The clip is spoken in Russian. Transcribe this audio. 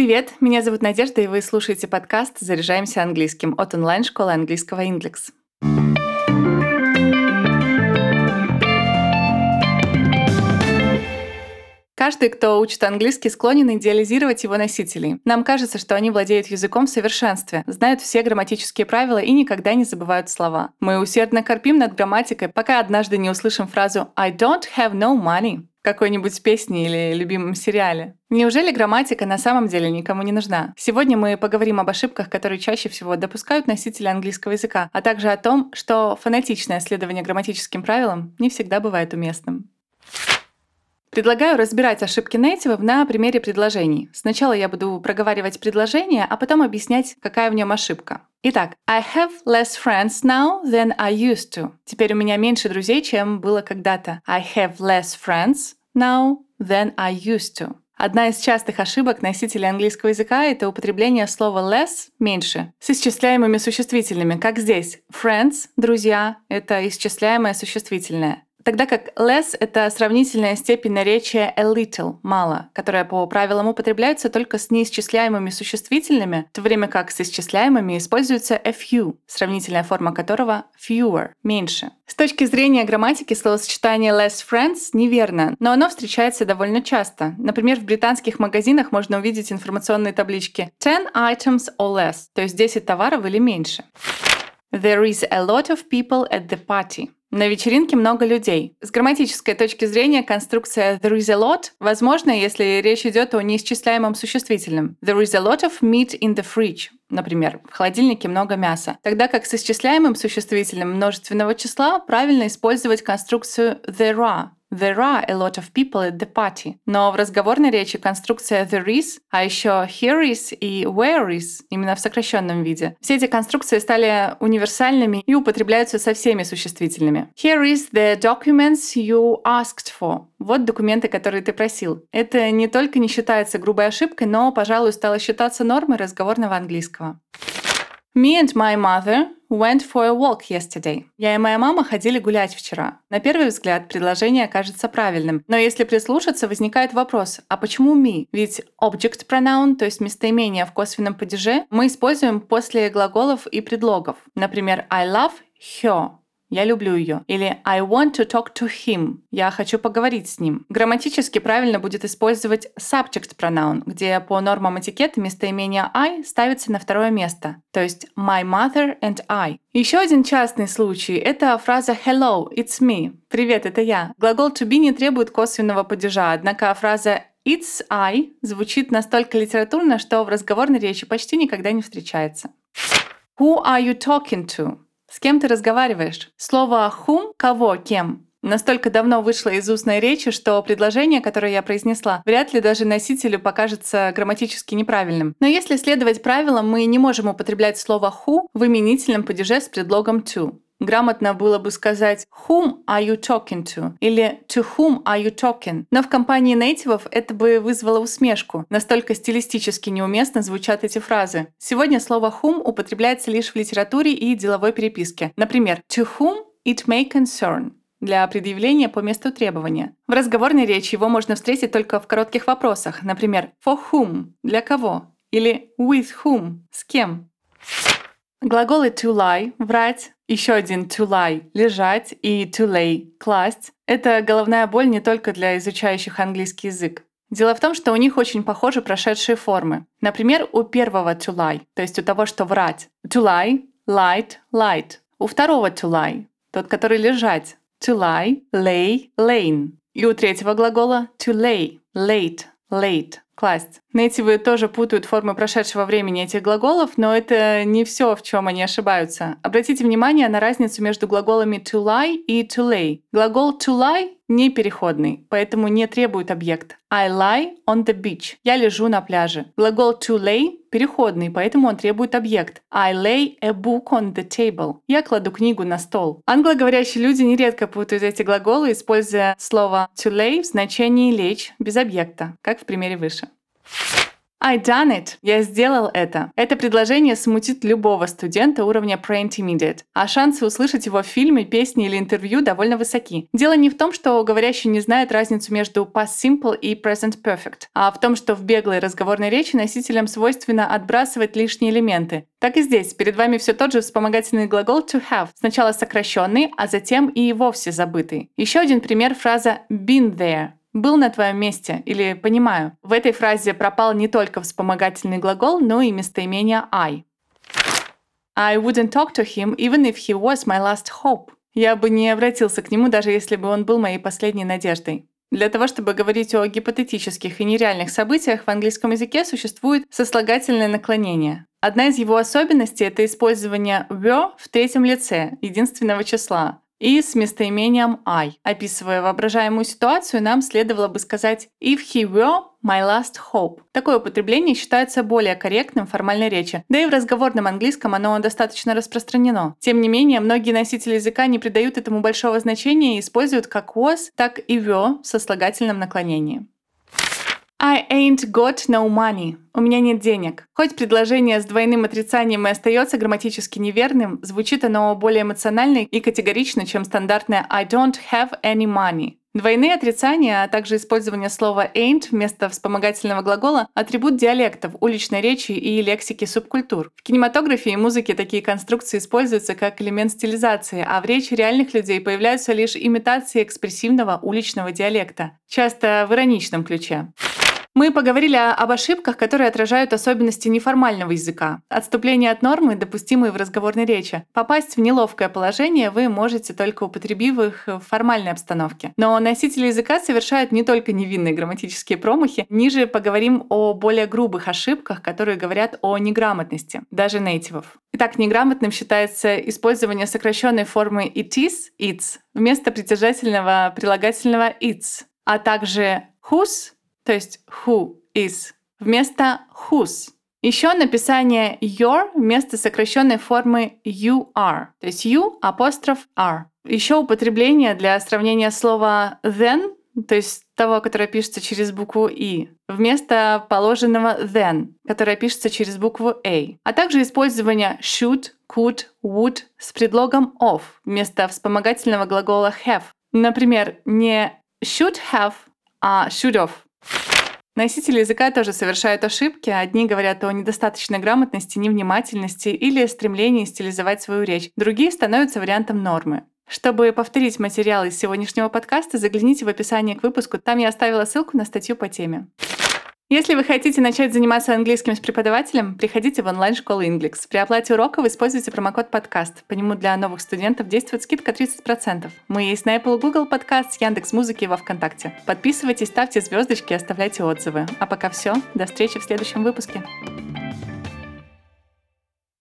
Привет, меня зовут Надежда, и вы слушаете подкаст «Заряжаемся английским» от онлайн-школы английского Inglix. Каждый, кто учит английский, склонен идеализировать его носителей. Нам кажется, что они владеют языком в совершенстве, знают все грамматические правила и никогда не забывают слова. Мы усердно корпим над грамматикой, пока однажды не услышим фразу «I don't have no money» какой-нибудь песне или любимом сериале. Неужели грамматика на самом деле никому не нужна? Сегодня мы поговорим об ошибках, которые чаще всего допускают носители английского языка, а также о том, что фонетичное следование грамматическим правилам не всегда бывает уместным. Предлагаю разбирать ошибки нейтивов на примере предложений. Сначала я буду проговаривать предложение, а потом объяснять, какая в нем ошибка. Итак, I have less friends now than I used to. Теперь у меня меньше друзей, чем было когда-то. I have less friends now than I used to. Одна из частых ошибок носителей английского языка — это употребление слова less — меньше, с исчисляемыми существительными, как здесь. Friends — друзья — это исчисляемое существительное. Тогда как less — это сравнительная степень наречия a little — мало, которая по правилам употребляется только с неисчисляемыми существительными, в то время как с исчисляемыми используется a few, сравнительная форма которого fewer — меньше. С точки зрения грамматики словосочетание less friends неверно, но оно встречается довольно часто. Например, в британских магазинах можно увидеть информационные таблички 10 items or less, то есть 10 товаров или меньше. There is a lot of people at the party. На вечеринке много людей. С грамматической точки зрения конструкция there is a lot возможна, если речь идет о неисчисляемом существительном. There is a lot of meat in the fridge. Например, в холодильнике много мяса. Тогда как с исчисляемым существительным множественного числа правильно использовать конструкцию there are. There are a lot of people at the party. Но в разговорной речи конструкция there is, а еще here is и where is, именно в сокращенном виде. Все эти конструкции стали универсальными и употребляются со всеми существительными. Here is the documents you asked for. Вот документы, которые ты просил. Это не только не считается грубой ошибкой, но, пожалуй, стало считаться нормой разговорного английского. Me and my mother went for a walk yesterday. Я и моя мама ходили гулять вчера. На первый взгляд предложение кажется правильным, но если прислушаться, возникает вопрос, а почему me? Ведь object pronoun, то есть местоимение в косвенном падеже, мы используем после глаголов и предлогов. Например, I love her. Я люблю ее. Или I want to talk to him. Я хочу поговорить с ним. Грамматически правильно будет использовать subject pronoun, где по нормам этикета местоимение I ставится на второе место. То есть my mother and I. Еще один частный случай – это фраза hello, it's me. Привет, это я. Глагол to be не требует косвенного падежа, однако фраза It's I звучит настолько литературно, что в разговорной речи почти никогда не встречается. Who are you talking to? С кем ты разговариваешь? Слово whom – кого, кем? Настолько давно вышло из устной речи, что предложение, которое я произнесла, вряд ли даже носителю покажется грамматически неправильным. Но если следовать правилам, мы не можем употреблять слово who в именительном падеже с предлогом to. Грамотно было бы сказать «Whom are you talking to?» или «To whom are you talking?». Но в компании нейтивов это бы вызвало усмешку. Настолько стилистически неуместно звучат эти фразы. Сегодня слово «whom» употребляется лишь в литературе и деловой переписке. Например, «To whom it may concern?» для предъявления по месту требования. В разговорной речи его можно встретить только в коротких вопросах, например, for whom – для кого, или with whom – с кем. Глаголы to lie – врать, еще один to lie – лежать и to lay – класть. Это головная боль не только для изучающих английский язык. Дело в том, что у них очень похожи прошедшие формы. Например, у первого to lie, то есть у того, что врать. To lie, light, light. У второго to lie, тот, который лежать. To lie, lay, lane. И у третьего глагола to lay, late, late класть. Нейтивы тоже путают формы прошедшего времени этих глаголов, но это не все, в чем они ошибаются. Обратите внимание на разницу между глаголами to lie и to lay. Глагол to lie не переходный, поэтому не требует объект. I lie on the beach. Я лежу на пляже. Глагол to lay переходный, поэтому он требует объект. I lay a book on the table. Я кладу книгу на стол. Англоговорящие люди нередко путают эти глаголы, используя слово to lay в значении лечь без объекта, как в примере выше. I done it. Я сделал это. Это предложение смутит любого студента уровня pre-intermediate, а шансы услышать его в фильме, песне или интервью довольно высоки. Дело не в том, что говорящий не знает разницу между past simple и present perfect, а в том, что в беглой разговорной речи носителям свойственно отбрасывать лишние элементы. Так и здесь. Перед вами все тот же вспомогательный глагол to have, сначала сокращенный, а затем и вовсе забытый. Еще один пример фраза been there был на твоем месте или понимаю. В этой фразе пропал не только вспомогательный глагол, но и местоимение I. I wouldn't talk to him even if he was my last hope. Я бы не обратился к нему, даже если бы он был моей последней надеждой. Для того, чтобы говорить о гипотетических и нереальных событиях, в английском языке существует сослагательное наклонение. Одна из его особенностей — это использование were в третьем лице, единственного числа и с местоимением I. Описывая воображаемую ситуацию, нам следовало бы сказать «if he were my last hope». Такое употребление считается более корректным в формальной речи, да и в разговорном английском оно достаточно распространено. Тем не менее, многие носители языка не придают этому большого значения и используют как was, так и were со слагательным наклонением. I ain't got no money. У меня нет денег. Хоть предложение с двойным отрицанием и остается грамматически неверным, звучит оно более эмоционально и категорично, чем стандартное I don't have any money. Двойные отрицания, а также использование слова ain't вместо вспомогательного глагола – атрибут диалектов, уличной речи и лексики субкультур. В кинематографе и музыке такие конструкции используются как элемент стилизации, а в речи реальных людей появляются лишь имитации экспрессивного уличного диалекта, часто в ироничном ключе. Мы поговорили об ошибках, которые отражают особенности неформального языка. Отступление от нормы, допустимые в разговорной речи. Попасть в неловкое положение вы можете только употребив их в формальной обстановке. Но носители языка совершают не только невинные грамматические промахи. Ниже поговорим о более грубых ошибках, которые говорят о неграмотности, даже нейтивов. Итак, неграмотным считается использование сокращенной формы it is, its, вместо притяжательного прилагательного its, а также whose, то есть who is, вместо whose. Еще написание your вместо сокращенной формы you are, то есть you апостроф are. Еще употребление для сравнения слова then, то есть того, которое пишется через букву и, вместо положенного then, которое пишется через букву a, а также использование should, could, would с предлогом of вместо вспомогательного глагола have. Например, не should have, а should have. Носители языка тоже совершают ошибки. Одни говорят о недостаточной грамотности, невнимательности или стремлении стилизовать свою речь. Другие становятся вариантом нормы. Чтобы повторить материал из сегодняшнего подкаста, загляните в описание к выпуску. Там я оставила ссылку на статью по теме. Если вы хотите начать заниматься английским с преподавателем, приходите в онлайн-школу Inglix. При оплате урока вы используйте промокод подкаст. По нему для новых студентов действует скидка 30%. Мы есть на Apple Google Podcast, Яндекс Музыки и во Вконтакте. Подписывайтесь, ставьте звездочки и оставляйте отзывы. А пока все. До встречи в следующем выпуске.